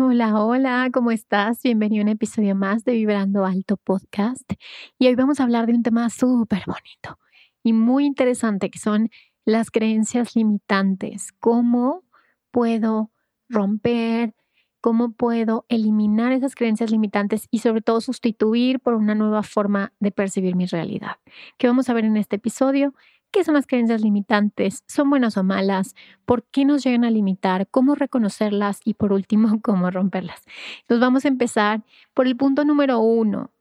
Hola, hola, ¿cómo estás? Bienvenido a un episodio más de Vibrando Alto Podcast. Y hoy vamos a hablar de un tema súper bonito y muy interesante que son las creencias limitantes. ¿Cómo puedo romper? ¿Cómo puedo eliminar esas creencias limitantes y sobre todo sustituir por una nueva forma de percibir mi realidad? ¿Qué vamos a ver en este episodio? ¿Qué son las creencias limitantes? ¿Son buenas o malas? ¿Por qué nos llegan a limitar? ¿Cómo reconocerlas? Y por último, ¿cómo romperlas? Entonces vamos a empezar por el punto número uno.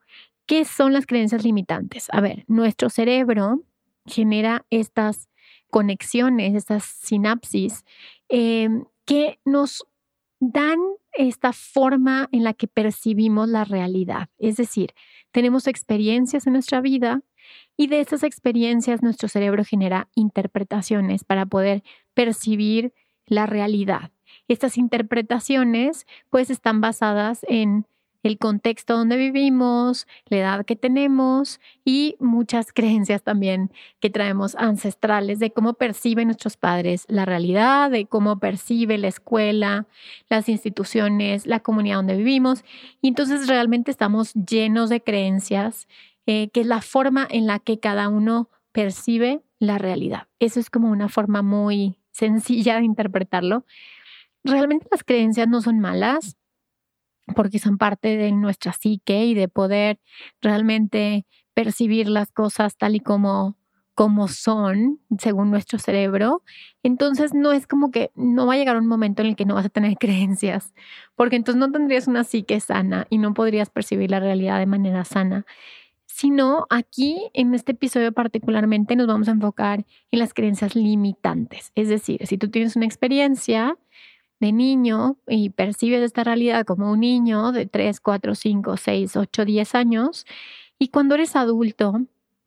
¿Qué son las creencias limitantes? A ver, nuestro cerebro genera estas conexiones, estas sinapsis em, que nos dan esta forma en la que percibimos la realidad. Es decir, tenemos experiencias en nuestra vida y de esas experiencias nuestro cerebro genera interpretaciones para poder percibir la realidad. Estas interpretaciones pues están basadas en el contexto donde vivimos, la edad que tenemos y muchas creencias también que traemos ancestrales de cómo perciben nuestros padres la realidad, de cómo percibe la escuela, las instituciones, la comunidad donde vivimos. Y entonces realmente estamos llenos de creencias eh, que es la forma en la que cada uno percibe la realidad. Eso es como una forma muy sencilla de interpretarlo. Realmente las creencias no son malas porque son parte de nuestra psique y de poder realmente percibir las cosas tal y como como son según nuestro cerebro. Entonces no es como que no va a llegar un momento en el que no vas a tener creencias, porque entonces no tendrías una psique sana y no podrías percibir la realidad de manera sana sino aquí en este episodio particularmente nos vamos a enfocar en las creencias limitantes. Es decir, si tú tienes una experiencia de niño y percibes esta realidad como un niño de 3, 4, 5, 6, 8, 10 años, y cuando eres adulto,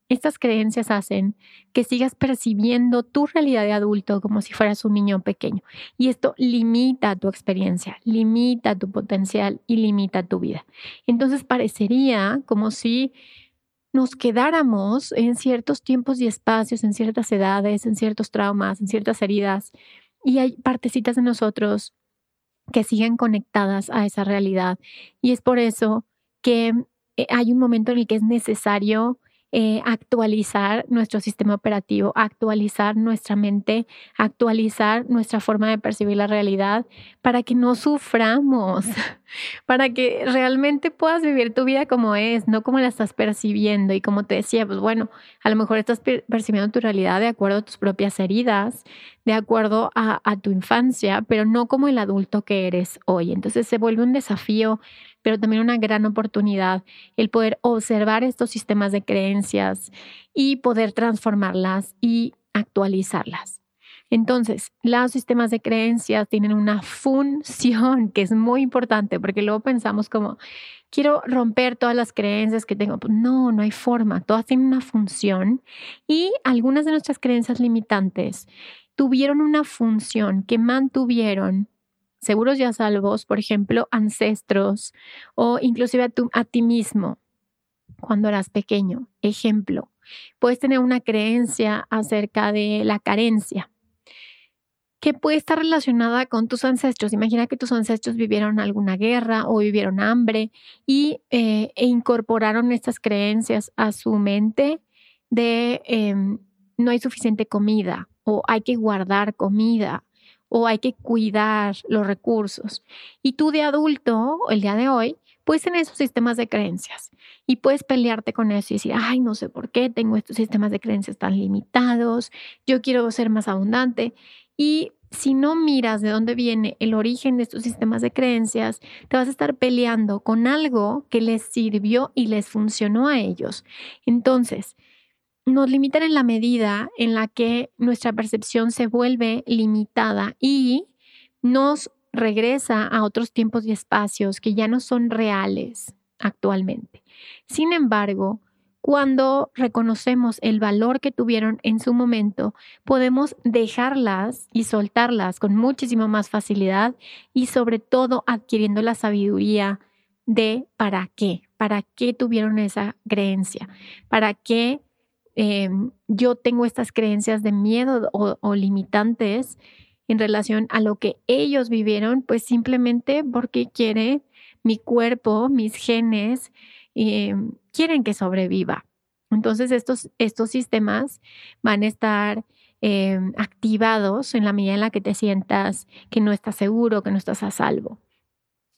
estas creencias hacen que sigas percibiendo tu realidad de adulto como si fueras un niño pequeño. Y esto limita tu experiencia, limita tu potencial y limita tu vida. Entonces parecería como si nos quedáramos en ciertos tiempos y espacios, en ciertas edades, en ciertos traumas, en ciertas heridas, y hay partecitas de nosotros que siguen conectadas a esa realidad. Y es por eso que eh, hay un momento en el que es necesario eh, actualizar nuestro sistema operativo, actualizar nuestra mente, actualizar nuestra forma de percibir la realidad para que no suframos, para que realmente puedas vivir tu vida como es, no como la estás percibiendo. Y como te decía, pues bueno, a lo mejor estás percibiendo tu realidad de acuerdo a tus propias heridas, de acuerdo a, a tu infancia, pero no como el adulto que eres hoy. Entonces se vuelve un desafío pero también una gran oportunidad el poder observar estos sistemas de creencias y poder transformarlas y actualizarlas. Entonces, los sistemas de creencias tienen una función que es muy importante porque luego pensamos como, quiero romper todas las creencias que tengo. Pues no, no hay forma, todas tienen una función y algunas de nuestras creencias limitantes tuvieron una función que mantuvieron seguros ya salvos, por ejemplo, ancestros o inclusive a, ti mismo cuando eras pequeño. Ejemplo, puedes tener una creencia acerca de la carencia que puede estar relacionada con tus ancestros. Imagina que tus ancestros vivieron alguna guerra o vivieron hambre y eh, e incorporaron estas creencias a su mente de em, no hay suficiente comida o hay que guardar comida o hay que cuidar los recursos. Y tú de adulto, el día de hoy, puedes tener esos sistemas de creencias y puedes pelearte con eso y decir, ay, no sé por qué tengo estos sistemas de creencias tan limitados, yo quiero ser más abundante. Y si no miras de dónde viene el origen de estos sistemas de creencias, te vas a estar peleando con algo que les sirvió y les funcionó a ellos. Entonces, nos limitan en la medida en la que nuestra percepción se vuelve limitada y nos regresa a otros tiempos y espacios que ya no son reales actualmente. Sin embargo, cuando reconocemos el valor que tuvieron en su momento, podemos dejarlas y soltarlas con muchísima más facilidad y sobre todo adquiriendo la sabiduría de para qué, para qué tuvieron esa creencia, para qué em, yo tengo estas creencias de miedo o, limitantes en relación a lo que ellos vivieron, pues simplemente porque quiere mi cuerpo, mis genes, eh, quieren que sobreviva. Entonces estos, estos sistemas van a estar eh, activados en la medida en la que te sientas que no estás seguro, que no estás a salvo.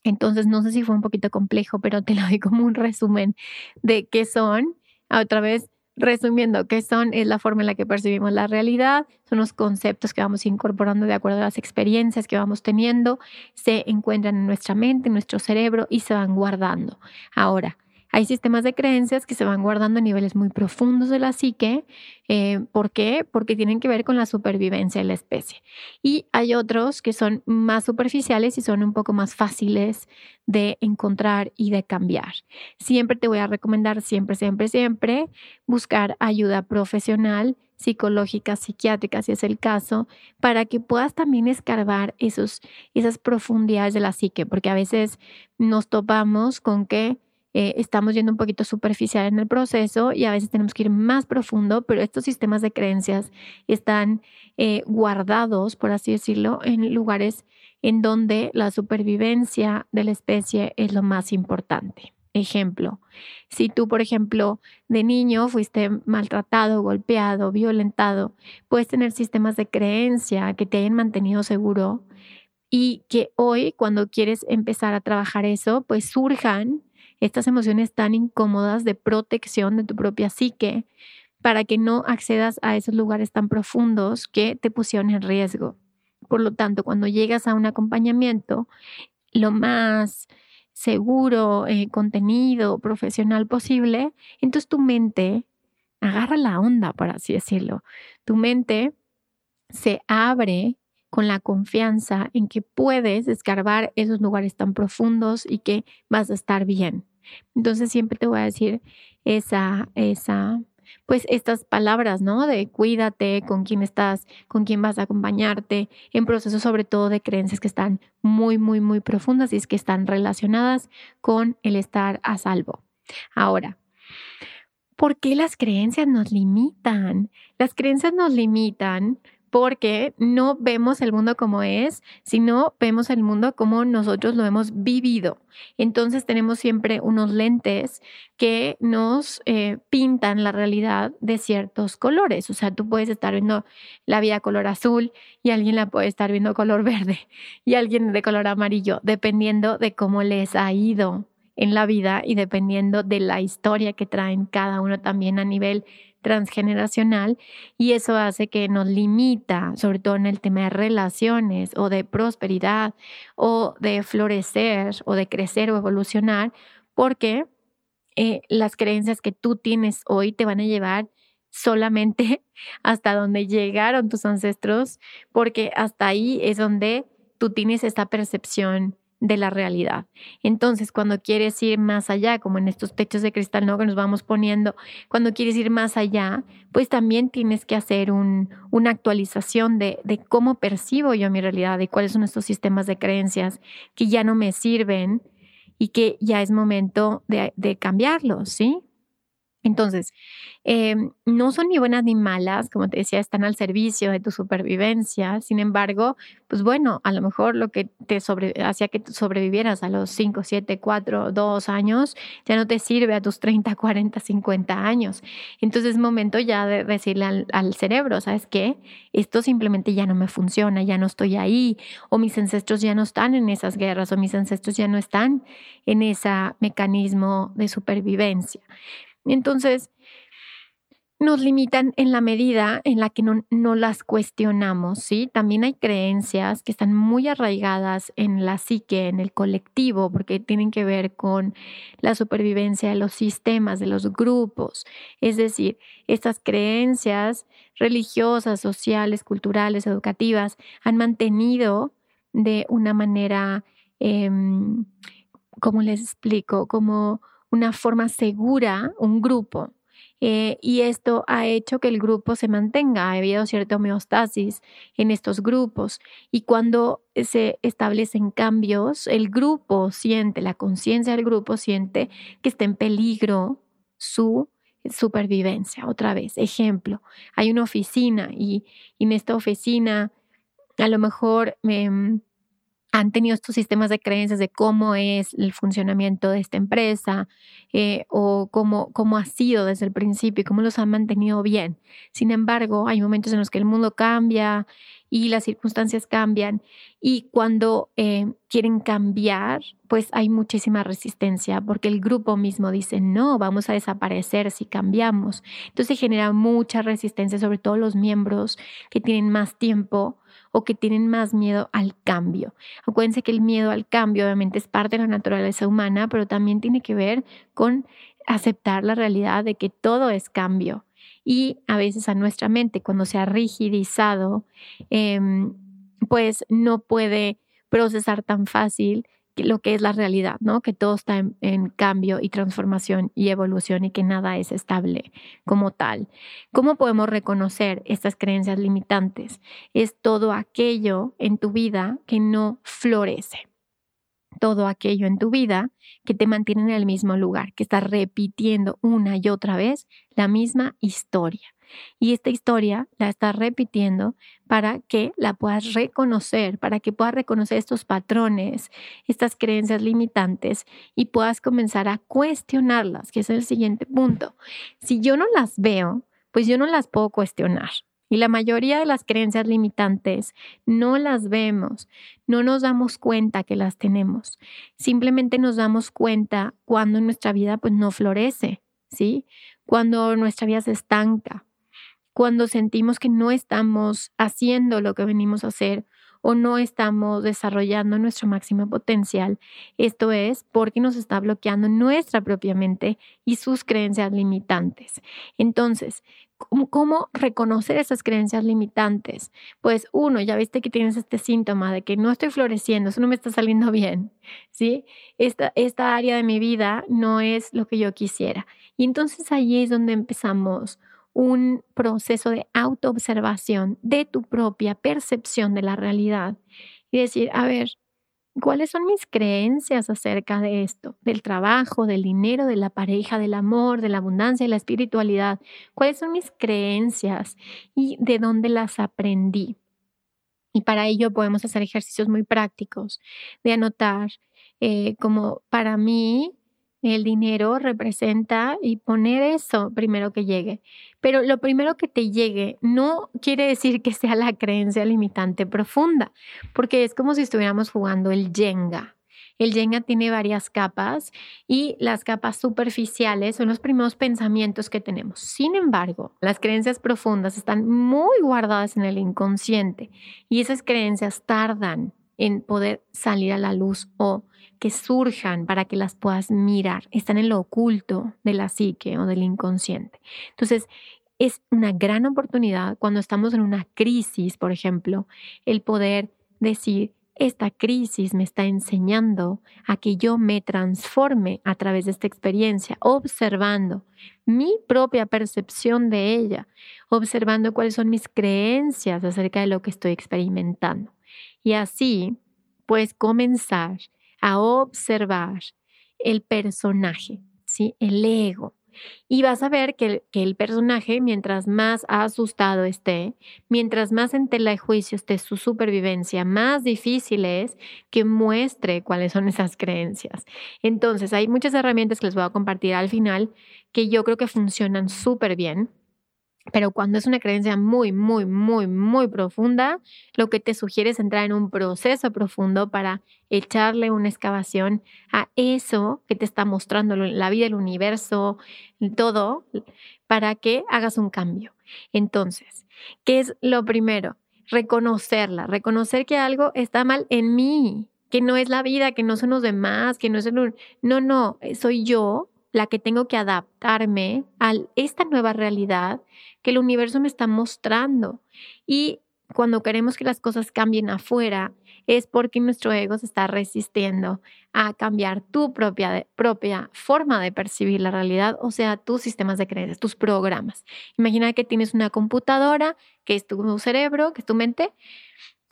Entonces, no sé si fue un poquito complejo, pero te lo doy como un resumen de qué son. Otra vez, Resumiendo, ¿qué son? Es la forma en la que percibimos la realidad, son los conceptos que vamos incorporando de acuerdo a las experiencias que vamos teniendo, se encuentran en nuestra mente, en nuestro cerebro y se van guardando. Ahora, hay sistemas de creencias que se van guardando a niveles muy profundos de la psique. Eh, ¿Por qué? Porque tienen que ver con la supervivencia de la especie. Y hay otros que son más superficiales y son un poco más fáciles de encontrar y de cambiar. Siempre te voy a recomendar, siempre, siempre, siempre, buscar ayuda profesional psicológica, psiquiátrica, si es el caso, para que puedas también escarbar esos, esas profundidades de la psique, porque a veces nos topamos con que eh, estamos yendo un poquito superficial en el proceso y a veces tenemos que ir más profundo, pero estos sistemas de creencias están eh, guardados, por así decirlo, en lugares en donde la supervivencia de la especie es lo más importante. Ejemplo, si tú, por ejemplo, de niño fuiste maltratado, golpeado, violentado, puedes tener sistemas de creencia que te hayan mantenido seguro y que hoy, cuando quieres empezar a trabajar eso, pues surjan estas emociones tan incómodas de protección de tu propia psique para que no accedas a esos lugares tan profundos que te pusieron en riesgo. Por lo tanto, cuando llegas a un acompañamiento, lo más seguro, eh, contenido, profesional posible, entonces tu mente agarra la onda, por así decirlo. Tu mente se abre con la confianza en que puedes escarbar esos lugares tan profundos y que vas a estar bien. Entonces siempre te voy a decir esa, esa, pues estas palabras, ¿no? De cuídate, con quién estás, con quién vas a acompañarte, en procesos sobre todo de creencias que están muy, muy, muy profundas y es que están relacionadas con el estar a salvo. Ahora, ¿por qué las creencias nos limitan? Las creencias nos limitan porque no vemos el mundo como es, sino vemos el mundo como nosotros lo hemos vivido. Entonces tenemos siempre unos lentes que nos eh, pintan la realidad de ciertos colores. O sea, tú puedes estar viendo la vida color azul y alguien la puede estar viendo color verde y alguien de color amarillo, dependiendo de cómo les ha ido en la vida y dependiendo de la historia que traen cada uno también a nivel transgeneracional y eso hace que nos limita, sobre todo en el tema de relaciones o de prosperidad o de florecer o de crecer o evolucionar, porque eh, las creencias que tú tienes hoy te van a llevar solamente hasta donde llegaron tus ancestros, porque hasta ahí es donde tú tienes esta percepción de la realidad. Entonces, cuando quieres ir más allá, como en estos techos de cristal ¿no? que nos vamos poniendo, cuando quieres ir más allá, pues también tienes que hacer una actualización de, cómo percibo yo mi realidad, de cuáles son estos sistemas de creencias que ya no me sirven y que ya es momento de, de cambiarlos, ¿sí? Entonces, em, no son ni buenas ni malas, como te decía, están al servicio de tu supervivencia. Sin embargo, pues bueno, a lo mejor lo que te hacía que sobrevivieras a los 5, 7, 4, 2 años, ya no te sirve a tus 30, 40, 50 años. Entonces es momento ya de decirle al, al cerebro, ¿sabes qué? Esto simplemente ya no me funciona, ya no estoy ahí, o mis ancestros ya no están en esas guerras, o mis ancestros ya no están en ese mecanismo de supervivencia. Entonces, nos limitan en la medida en la que no, no, las cuestionamos, ¿sí? También hay creencias que están muy arraigadas en la psique, en el colectivo, porque tienen que ver con la supervivencia de los sistemas, de los grupos. Es decir, estas creencias religiosas, sociales, culturales, educativas, han mantenido de una manera, eh, ¿cómo les explico? Como una forma segura un grupo. Eh, y esto ha hecho que el grupo se mantenga. Ha habido cierta homeostasis en estos grupos. Y cuando se establecen cambios, el grupo siente, la conciencia del grupo siente que está en peligro su supervivencia. Otra vez, ejemplo, hay una oficina y, en esta oficina a lo mejor... Em, han tenido estos sistemas de creencias de cómo es el funcionamiento de esta empresa eh, o cómo, cómo ha sido desde el principio y cómo los han mantenido bien. Sin embargo, hay momentos en los que el mundo cambia y las circunstancias cambian y cuando eh, quieren cambiar, pues hay muchísima resistencia porque el grupo mismo dice, no, vamos a desaparecer si cambiamos. Entonces genera mucha resistencia, sobre todo los miembros que tienen más tiempo o que tienen más miedo al cambio. Acuérdense que el miedo al cambio obviamente es parte de la naturaleza humana, pero también tiene que ver con aceptar la realidad de que todo es cambio. Y a veces a nuestra mente, cuando se ha rigidizado, em, pues no puede procesar tan fácil lo que es la realidad, ¿no? Que todo está en, cambio y transformación y evolución y que nada es estable como tal. ¿Cómo podemos reconocer estas creencias limitantes? Es todo aquello en tu vida que no florece. Todo aquello en tu vida que te mantiene en el mismo lugar, que está repitiendo una y otra vez la misma historia. Y esta historia la estás repitiendo para que la puedas reconocer, para que puedas reconocer estos patrones, estas creencias limitantes y puedas comenzar a cuestionarlas, que es el siguiente punto. Si yo no las veo, pues yo no las puedo cuestionar. Y la mayoría de las creencias limitantes no las vemos, no nos damos cuenta que las tenemos. Simplemente nos damos cuenta cuando nuestra vida pues no florece, ¿sí? Cuando nuestra vida se estanca, cuando sentimos que no estamos haciendo lo que venimos a hacer o no estamos desarrollando nuestro máximo potencial. Esto es porque nos está bloqueando nuestra propia mente y sus creencias limitantes. Entonces, ¿cómo, reconocer esas creencias limitantes? Pues uno, ya viste que tienes este síntoma de que no estoy floreciendo, eso no me está saliendo bien, ¿sí? Esta, esta área de mi vida no es lo que yo quisiera. Y entonces ahí es donde empezamos un proceso de autoobservación de tu propia percepción de la realidad y decir, a ver, ¿cuáles son mis creencias acerca de esto? Del trabajo, del dinero, de la pareja, del amor, de la abundancia, de la espiritualidad. ¿Cuáles son mis creencias y de dónde las aprendí? Y para ello podemos hacer ejercicios muy prácticos de anotar eh, como para mí el dinero representa y poner eso primero que llegue. Pero lo primero que te llegue no quiere decir que sea la creencia limitante profunda, porque es como si estuviéramos jugando el Jenga. El Jenga tiene varias capas y las capas superficiales son los primeros pensamientos que tenemos. Sin embargo, las creencias profundas están muy guardadas en el inconsciente y esas creencias tardan en poder salir a la luz o que surjan para que las puedas mirar. Están en lo oculto de la psique o del inconsciente. Entonces, es una gran oportunidad cuando estamos en una crisis, por ejemplo, el poder decir, esta crisis me está enseñando a que yo me transforme a través de esta experiencia, observando mi propia percepción de ella, observando cuáles son mis creencias acerca de lo que estoy experimentando. Y así, pues comenzar a observar el personaje, ¿sí? el ego, Y vas a ver que, que, el personaje, mientras más asustado esté, mientras más en tela de juicio esté su supervivencia, más difícil es que muestre cuáles son esas creencias. Entonces, hay muchas herramientas que les voy a compartir al final que yo creo que funcionan súper bien pero cuando es una creencia muy, muy, muy, muy profunda, lo que te sugiere es entrar en un proceso profundo para echarle una excavación a eso que te está mostrando la vida, el universo, todo, para que hagas un cambio. Entonces, ¿qué es lo primero? Reconocerla, reconocer que algo está mal en mí, que no es la vida, que no son los demás, que no es el... No, no, soy yo la que tengo que adaptarme a esta nueva realidad que el universo me está mostrando. Y cuando queremos que las cosas cambien afuera, es porque nuestro ego se está resistiendo a cambiar tu propia, propia forma de percibir la realidad, o sea, tus sistemas de creencias, tus programas. Imagina que tienes una computadora, que es tu cerebro, que es tu mente,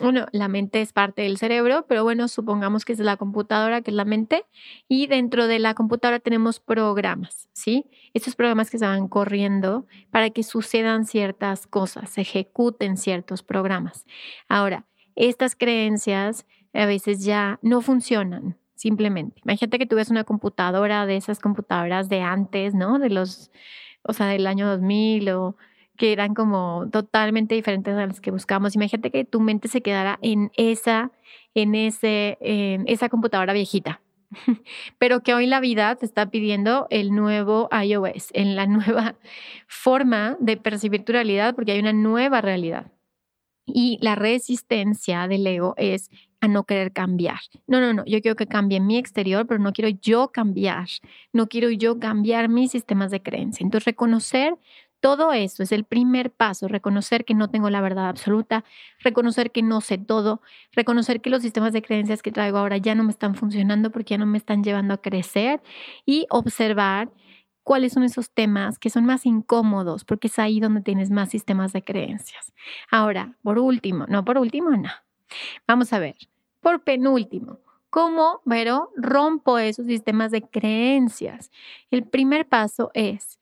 bueno, la mente es parte del cerebro, pero bueno, supongamos que es la computadora, que es la mente, y dentro de la computadora tenemos programas, ¿sí? Estos programas que se van corriendo para que sucedan ciertas cosas, se ejecuten ciertos programas. Ahora, estas creencias a veces ya no funcionan, simplemente. Imagínate que tú ves una computadora de esas computadoras de antes, ¿no? De los, o sea, del año 2000 o que eran como totalmente diferentes a las que buscamos. Imagínate que tu mente se quedara en esa, en ese, en esa computadora viejita, pero que hoy la vida te está pidiendo el nuevo iOS, en la nueva forma de percibir tu realidad, porque hay una nueva realidad. Y la resistencia del ego es a no querer cambiar. No, no, no, yo quiero que cambie mi exterior, pero no quiero yo cambiar. No quiero yo cambiar mis sistemas de creencia. Entonces, reconocer todo eso es el primer paso, reconocer que no tengo la verdad absoluta, reconocer que no sé todo, reconocer que los sistemas de creencias que traigo ahora ya no me están funcionando porque ya no me están llevando a crecer y observar cuáles son esos temas que son más incómodos, porque es ahí donde tienes más sistemas de creencias. Ahora, por último, no, por último, no. Vamos a ver, por penúltimo, ¿cómo, pero rompo esos sistemas de creencias? El primer paso es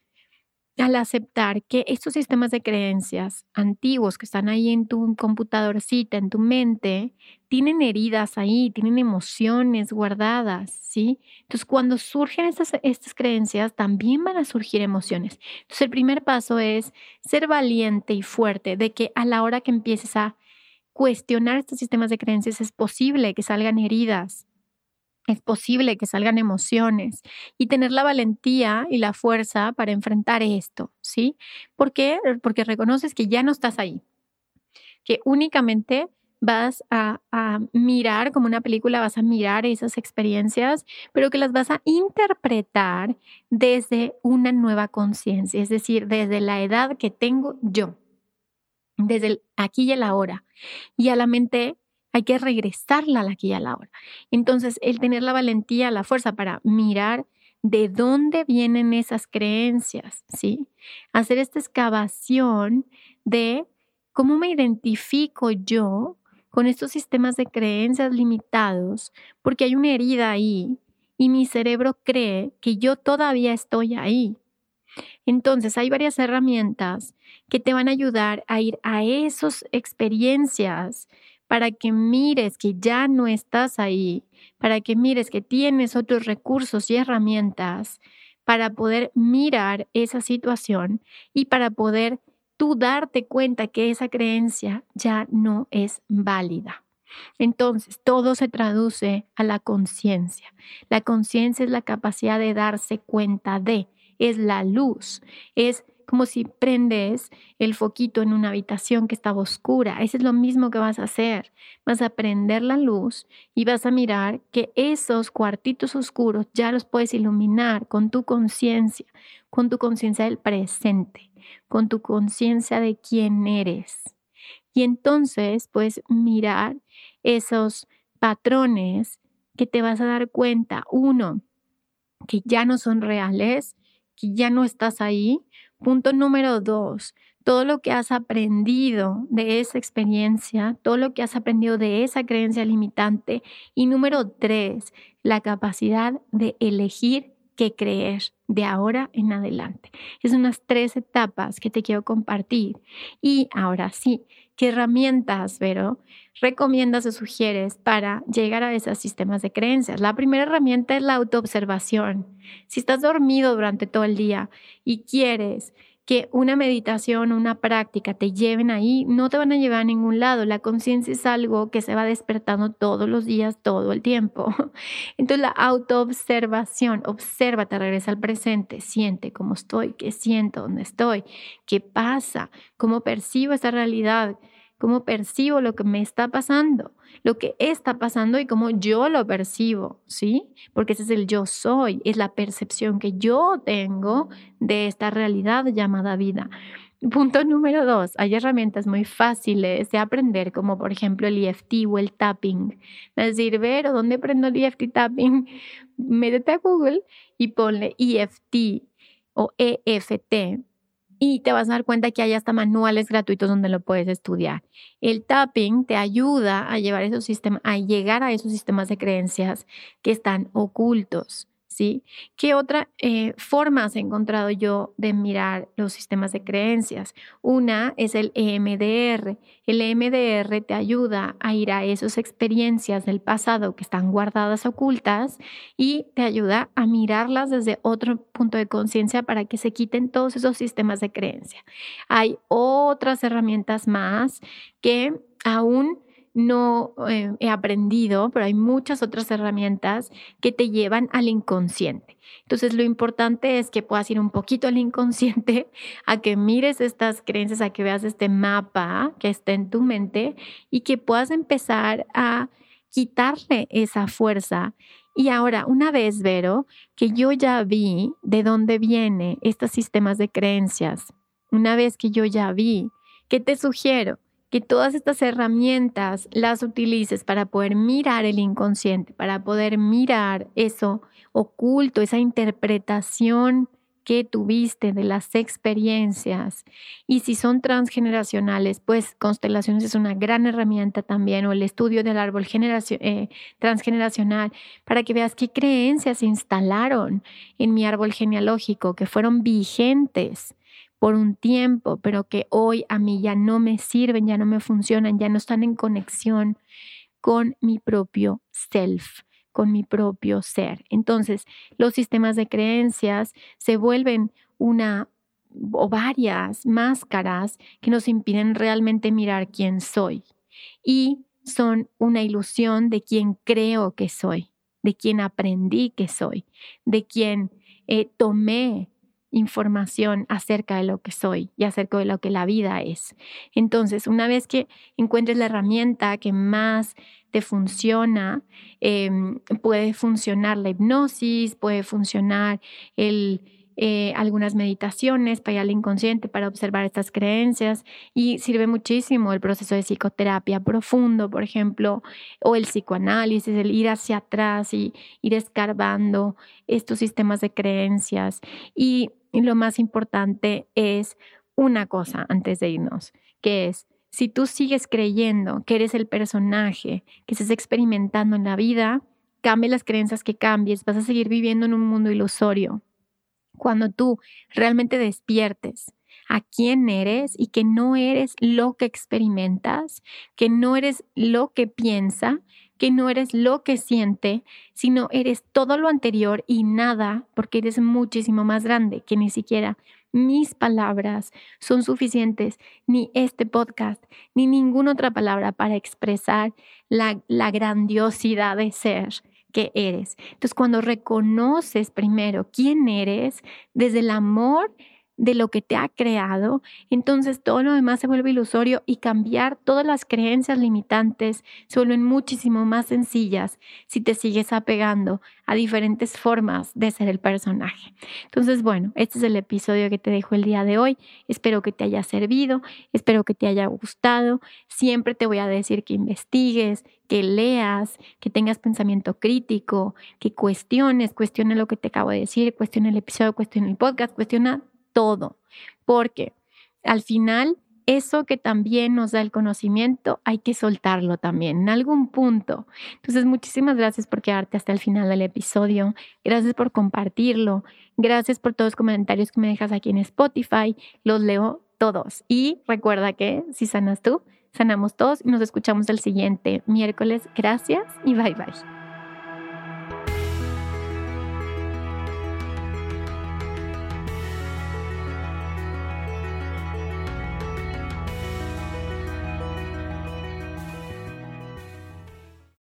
al aceptar que estos sistemas de creencias antiguos que están ahí en tu computadorcita, en tu mente, tienen heridas ahí, tienen emociones guardadas, ¿sí? Entonces, cuando surgen estas, estas creencias, también van a surgir emociones. Entonces, el primer paso es ser valiente y fuerte de que a la hora que empieces a cuestionar estos sistemas de creencias es posible que salgan heridas, es posible que salgan emociones y tener la valentía y la fuerza para enfrentar esto, ¿sí? ¿Por qué? Porque reconoces que ya no estás ahí, que únicamente vas a, mirar como una película, vas a mirar esas experiencias, pero que las vas a interpretar desde una nueva conciencia, es decir, desde la edad que tengo yo, desde el aquí y el ahora. Y a la mente hay que regresarla la aquí y a la hora. Entonces, el tener la valentía, la fuerza para mirar de dónde vienen esas creencias, ¿sí? Hacer esta excavación de cómo me identifico yo con estos sistemas de creencias limitados, porque hay una herida ahí y mi cerebro cree que yo todavía estoy ahí. Entonces, hay varias herramientas que te van a ayudar a ir a esas experiencias para que mires que ya no estás ahí, para que mires que tienes otros recursos y herramientas para poder mirar esa situación y para poder tú darte cuenta que esa creencia ya no es válida. Entonces, todo se traduce a la conciencia. La conciencia es la capacidad de darse cuenta de, es la luz, es como si prendes el foquito en una habitación que estaba oscura. Eso es lo mismo que vas a hacer. Vas a prender la luz y vas a mirar que esos cuartitos oscuros ya los puedes iluminar con tu conciencia, con tu conciencia del presente, con tu conciencia de quién eres. Y entonces puedes mirar esos patrones que te vas a dar cuenta, uno, que ya no son reales, que ya no estás ahí, Punto número dos, todo lo que has aprendido de esa experiencia, todo lo que has aprendido de esa creencia limitante. Y número tres, la capacidad de elegir qué creer. de ahora en adelante. Es unas tres etapas que te quiero compartir. Y ahora sí, ¿qué herramientas, Vero, recomiendas o sugieres para llegar a esos sistemas de creencias? La primera herramienta es la autoobservación. Si estás dormido durante todo el día y quieres que una meditación, una práctica te lleven ahí, no te van a llevar a ningún lado. La conciencia es algo que se va despertando todos los días, todo el tiempo. Entonces la autoobservación, obsérvate, regresa al presente, siente cómo estoy, qué siento, dónde estoy, qué pasa, cómo percibo esta realidad, cómo percibo lo que me está pasando, lo que está pasando y cómo yo lo percibo, ¿sí? Porque ese es el yo soy, es la percepción que yo tengo de esta realidad llamada vida. Punto número dos, hay herramientas muy fáciles de aprender, como por ejemplo el EFT o el tapping. Es decir, ver dónde aprendo el EFT tapping, métete a Google y ponle EFT o EFT y te vas a dar cuenta que hay hasta manuales gratuitos donde lo puedes estudiar. El tapping te ayuda a llevar esos sistemas, a llegar a esos sistemas de creencias que están ocultos. ¿Sí? ¿Qué otra eh, forma has encontrado yo de mirar los sistemas de creencias? Una es el EMDR. El EMDR te ayuda a ir a esas experiencias del pasado que están guardadas ocultas y te ayuda a mirarlas desde otro punto de conciencia para que se quiten todos esos sistemas de creencia. Hay otras herramientas más que aún no eh, he aprendido, pero hay muchas otras herramientas que te llevan al inconsciente. Entonces, lo importante es que puedas ir un poquito al inconsciente, a que mires estas creencias, a que veas este mapa que está en tu mente y que puedas empezar a quitarle esa fuerza. Y ahora, una vez, Vero, que yo ya vi de dónde vienen estos sistemas de creencias, una vez que yo ya vi, ¿qué te sugiero? Que todas estas herramientas las utilices para poder mirar el inconsciente, para poder mirar eso oculto, esa interpretación que tuviste de las experiencias. Y si son transgeneracionales, pues constelaciones es una gran herramienta también, o el estudio del árbol eh, transgeneracional, para que veas qué creencias se instalaron en mi árbol genealógico, que fueron vigentes por un tiempo, pero que hoy a mí ya no me sirven, ya no me funcionan, ya no están en conexión con mi propio self, con mi propio ser. Entonces, los sistemas de creencias se vuelven una o varias máscaras que nos impiden realmente mirar quién soy y son una ilusión de quién creo que soy, de quién aprendí que soy, de quién eh, tomé información acerca de lo que soy y acerca de lo que la vida es. Entonces, una vez que encuentres la herramienta que más te funciona, em, puede funcionar la hipnosis, puede funcionar el eh, algunas meditaciones para ir al inconsciente, para observar estas creencias y sirve muchísimo el proceso de psicoterapia profundo, por ejemplo, o el psicoanálisis, el ir hacia atrás y ir escarbando estos sistemas de creencias. Y, y lo más importante es una cosa antes de irnos, que es si tú sigues creyendo que eres el personaje que estás experimentando en la vida, cambie las creencias que cambies, vas a seguir viviendo en un mundo ilusorio cuando tú realmente despiertes a quién eres y que no eres lo que experimentas, que no eres lo que piensa, que no eres lo que siente, sino eres todo lo anterior y nada, porque eres muchísimo más grande que ni siquiera mis palabras son suficientes, ni este podcast, ni ninguna otra palabra para expresar la, la grandiosidad de ser que eres. Entonces, cuando reconoces primero quién eres, desde el amor, de lo que te ha creado, entonces todo lo demás se vuelve ilusorio y cambiar todas las creencias limitantes se vuelven muchísimo más sencillas si te sigues apegando a diferentes formas de ser el personaje. Entonces, bueno, este es el episodio que te dejo el día de hoy. Espero que te haya servido, espero que te haya gustado. Siempre te voy a decir que investigues, que leas, que tengas pensamiento crítico, que cuestiones, cuestione lo que te acabo de decir, cuestione el episodio, cuestione el podcast, cuestiona todo, porque al final eso que también nos da el conocimiento, hay que soltarlo también en algún punto. Entonces, muchísimas gracias por quedarte hasta el final del episodio. Gracias por compartirlo. Gracias por todos los comentarios que me dejas aquí en Spotify. Los leo todos. Y recuerda que si sanas tú, sanamos todos y nos escuchamos el siguiente miércoles. Gracias y bye bye.